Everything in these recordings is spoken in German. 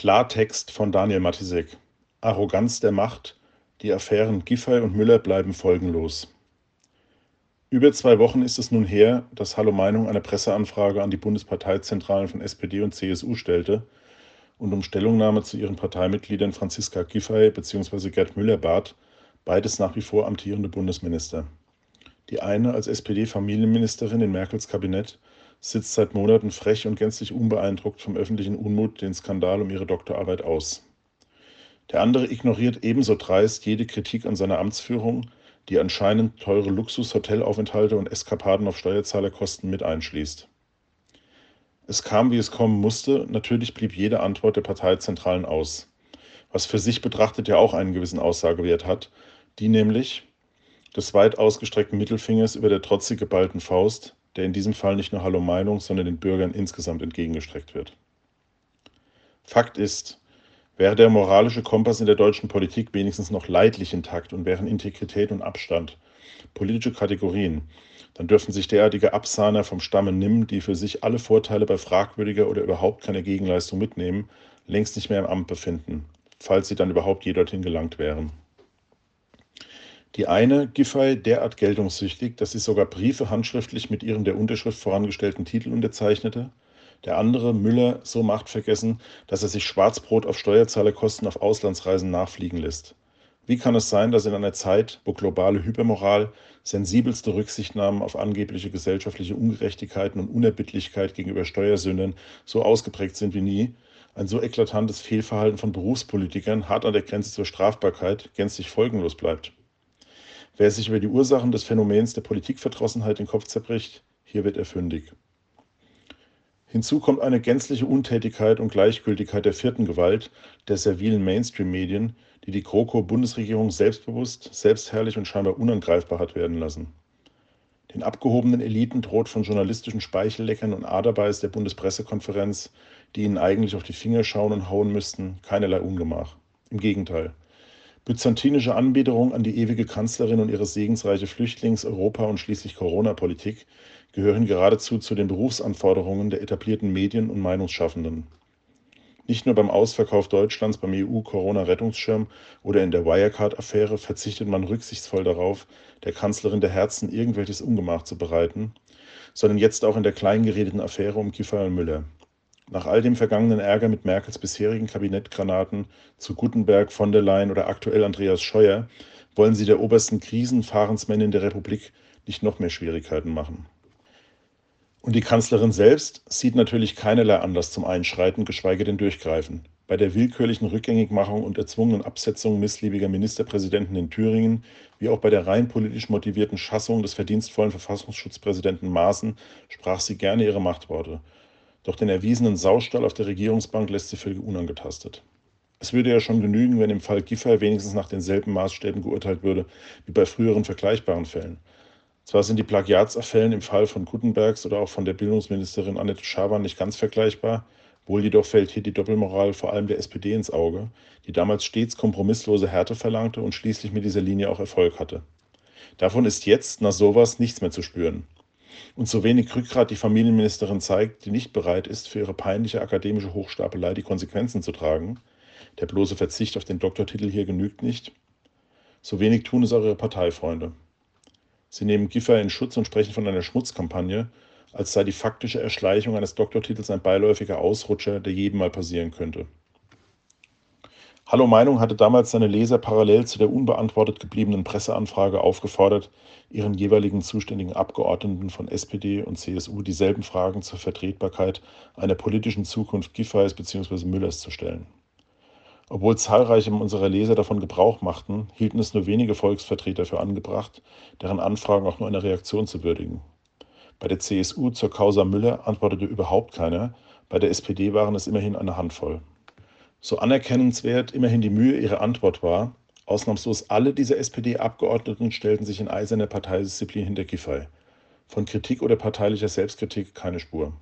Klartext von Daniel Matisek. Arroganz der Macht. Die Affären Giffey und Müller bleiben folgenlos. Über zwei Wochen ist es nun her, dass Hallo Meinung eine Presseanfrage an die Bundesparteizentralen von SPD und CSU stellte und um Stellungnahme zu ihren Parteimitgliedern Franziska Giffey bzw. Gerd Müller bat, beides nach wie vor amtierende Bundesminister. Die eine als SPD-Familienministerin in Merkels Kabinett sitzt seit Monaten frech und gänzlich unbeeindruckt vom öffentlichen Unmut den Skandal um ihre Doktorarbeit aus. Der andere ignoriert ebenso dreist jede Kritik an seiner Amtsführung, die anscheinend teure Luxus-Hotelaufenthalte und Eskapaden auf Steuerzahlerkosten mit einschließt. Es kam, wie es kommen musste, natürlich blieb jede Antwort der Parteizentralen aus, was für sich betrachtet ja auch einen gewissen Aussagewert hat, die nämlich des weit ausgestreckten Mittelfingers über der trotzig geballten Faust, der in diesem Fall nicht nur Hallo Meinung, sondern den Bürgern insgesamt entgegengestreckt wird. Fakt ist, wäre der moralische Kompass in der deutschen Politik wenigstens noch leidlich intakt und wären Integrität und Abstand politische Kategorien, dann dürften sich derartige Absahner vom Stamme Nimm, die für sich alle Vorteile bei fragwürdiger oder überhaupt keiner Gegenleistung mitnehmen, längst nicht mehr im Amt befinden, falls sie dann überhaupt je dorthin gelangt wären. Die eine, Giffey, derart geltungssüchtig, dass sie sogar Briefe handschriftlich mit ihrem der Unterschrift vorangestellten Titel unterzeichnete. Der andere, Müller, so machtvergessen, dass er sich Schwarzbrot auf Steuerzahlerkosten auf Auslandsreisen nachfliegen lässt. Wie kann es sein, dass in einer Zeit, wo globale Hypermoral, sensibelste Rücksichtnahmen auf angebliche gesellschaftliche Ungerechtigkeiten und Unerbittlichkeit gegenüber Steuersündern so ausgeprägt sind wie nie, ein so eklatantes Fehlverhalten von Berufspolitikern hart an der Grenze zur Strafbarkeit gänzlich folgenlos bleibt? Wer sich über die Ursachen des Phänomens der Politikverdrossenheit den Kopf zerbricht, hier wird er fündig. Hinzu kommt eine gänzliche Untätigkeit und Gleichgültigkeit der vierten Gewalt, der servilen Mainstream-Medien, die die GroKo-Bundesregierung selbstbewusst, selbstherrlich und scheinbar unangreifbar hat werden lassen. Den abgehobenen Eliten droht von journalistischen Speichelleckern und Aderbeiß der Bundespressekonferenz, die ihnen eigentlich auf die Finger schauen und hauen müssten, keinerlei Ungemach. Im Gegenteil. Byzantinische Anbiederung an die ewige Kanzlerin und ihre segensreiche Flüchtlings-, Europa- und schließlich Corona-Politik gehören geradezu zu den Berufsanforderungen der etablierten Medien und Meinungsschaffenden. Nicht nur beim Ausverkauf Deutschlands beim EU-Corona-Rettungsschirm oder in der Wirecard-Affäre verzichtet man rücksichtsvoll darauf, der Kanzlerin der Herzen irgendwelches Ungemach zu bereiten, sondern jetzt auch in der kleingeredeten Affäre um Kiefer und Müller. Nach all dem vergangenen Ärger mit Merkels bisherigen Kabinettgranaten zu Gutenberg, von der Leyen oder aktuell Andreas Scheuer wollen sie der obersten Krisenfahrensmännin der Republik nicht noch mehr Schwierigkeiten machen. Und die Kanzlerin selbst sieht natürlich keinerlei Anlass zum Einschreiten, geschweige denn Durchgreifen. Bei der willkürlichen Rückgängigmachung und erzwungenen Absetzung missliebiger Ministerpräsidenten in Thüringen, wie auch bei der rein politisch motivierten Schassung des verdienstvollen Verfassungsschutzpräsidenten Maaßen, sprach sie gerne ihre Machtworte doch den erwiesenen Saustall auf der Regierungsbank lässt sie völlig unangetastet. Es würde ja schon genügen, wenn im Fall Giffey wenigstens nach denselben Maßstäben geurteilt würde wie bei früheren vergleichbaren Fällen. Zwar sind die Plagiatsaffällen im Fall von Gutenbergs oder auch von der Bildungsministerin Annette Schaban nicht ganz vergleichbar, wohl jedoch fällt hier die Doppelmoral vor allem der SPD ins Auge, die damals stets kompromisslose Härte verlangte und schließlich mit dieser Linie auch Erfolg hatte. Davon ist jetzt nach sowas nichts mehr zu spüren und so wenig Rückgrat die Familienministerin zeigt, die nicht bereit ist, für ihre peinliche akademische Hochstapelei die Konsequenzen zu tragen, der bloße Verzicht auf den Doktortitel hier genügt nicht, so wenig tun es auch ihre Parteifreunde. Sie nehmen Giffer in Schutz und sprechen von einer Schmutzkampagne, als sei die faktische Erschleichung eines Doktortitels ein beiläufiger Ausrutscher, der jedem mal passieren könnte. Hallo Meinung hatte damals seine Leser parallel zu der unbeantwortet gebliebenen Presseanfrage aufgefordert, ihren jeweiligen zuständigen Abgeordneten von SPD und CSU dieselben Fragen zur Vertretbarkeit einer politischen Zukunft Giffey's bzw. Müllers zu stellen. Obwohl zahlreiche unserer Leser davon Gebrauch machten, hielten es nur wenige Volksvertreter für angebracht, deren Anfragen auch nur eine Reaktion zu würdigen. Bei der CSU zur Causa Müller antwortete überhaupt keiner, bei der SPD waren es immerhin eine Handvoll. So anerkennenswert immerhin die Mühe ihrer Antwort war, ausnahmslos alle dieser SPD-Abgeordneten stellten sich in eiserner Parteidisziplin hinter Giffey. Von Kritik oder parteilicher Selbstkritik keine Spur.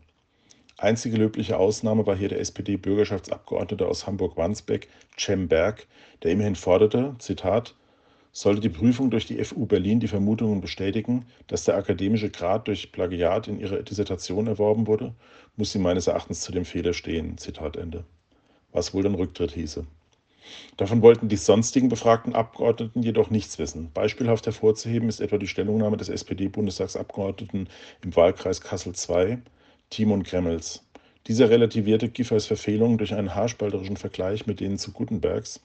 Einzige löbliche Ausnahme war hier der SPD-Bürgerschaftsabgeordnete aus Hamburg-Wandsbek, Cem Berg, der immerhin forderte, Zitat, sollte die Prüfung durch die FU Berlin die Vermutungen bestätigen, dass der akademische Grad durch Plagiat in ihrer Dissertation erworben wurde, muss sie meines Erachtens zu dem Fehler stehen. Zitat Ende. Was wohl dann Rücktritt hieße. Davon wollten die sonstigen befragten Abgeordneten jedoch nichts wissen. Beispielhaft hervorzuheben ist etwa die Stellungnahme des SPD-Bundestagsabgeordneten im Wahlkreis Kassel II, Timon Kremmels. Dieser relativierte Giffey's Verfehlungen durch einen haarspalterischen Vergleich mit denen zu Gutenbergs.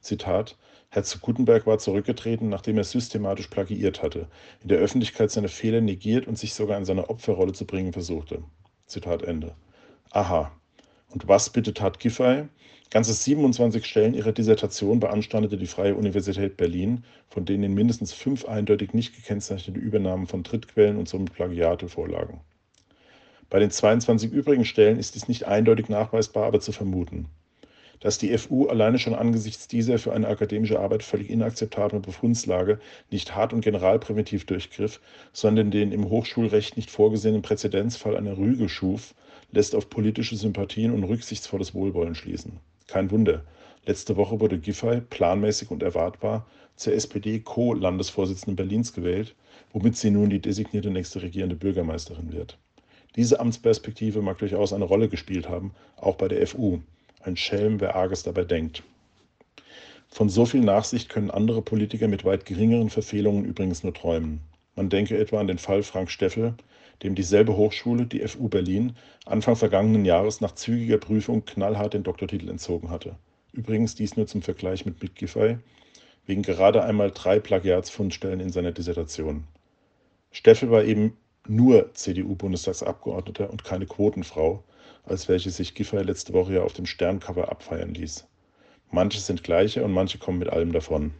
Zitat: Herr zu Gutenberg war zurückgetreten, nachdem er systematisch plagiiert hatte, in der Öffentlichkeit seine Fehler negiert und sich sogar in seine Opferrolle zu bringen versuchte. Zitat Ende. Aha. Und was bitte tat Giffey? Ganze 27 Stellen ihrer Dissertation beanstandete die Freie Universität Berlin, von denen in mindestens fünf eindeutig nicht gekennzeichnete Übernahmen von Drittquellen und somit Plagiate vorlagen. Bei den 22 übrigen Stellen ist dies nicht eindeutig nachweisbar, aber zu vermuten. Dass die FU alleine schon angesichts dieser für eine akademische Arbeit völlig inakzeptablen Befundslage nicht hart und generalpräventiv durchgriff, sondern den im Hochschulrecht nicht vorgesehenen Präzedenzfall einer Rüge schuf, lässt auf politische Sympathien und rücksichtsvolles Wohlwollen schließen. Kein Wunder. Letzte Woche wurde Giffey planmäßig und erwartbar zur SPD-Co-Landesvorsitzenden Berlins gewählt, womit sie nun die designierte nächste regierende Bürgermeisterin wird. Diese Amtsperspektive mag durchaus eine Rolle gespielt haben, auch bei der FU. Ein Schelm, wer Arges dabei denkt. Von so viel Nachsicht können andere Politiker mit weit geringeren Verfehlungen übrigens nur träumen. Man denke etwa an den Fall Frank Steffel, dem dieselbe Hochschule, die FU Berlin, Anfang vergangenen Jahres nach zügiger Prüfung knallhart den Doktortitel entzogen hatte. Übrigens dies nur zum Vergleich mit Mick Giffey, wegen gerade einmal drei Plagiatsfundstellen in seiner Dissertation. Steffel war eben nur CDU-Bundestagsabgeordneter und keine Quotenfrau, als welche sich Giffey letzte Woche ja auf dem Sterncover abfeiern ließ. Manche sind gleiche und manche kommen mit allem davon.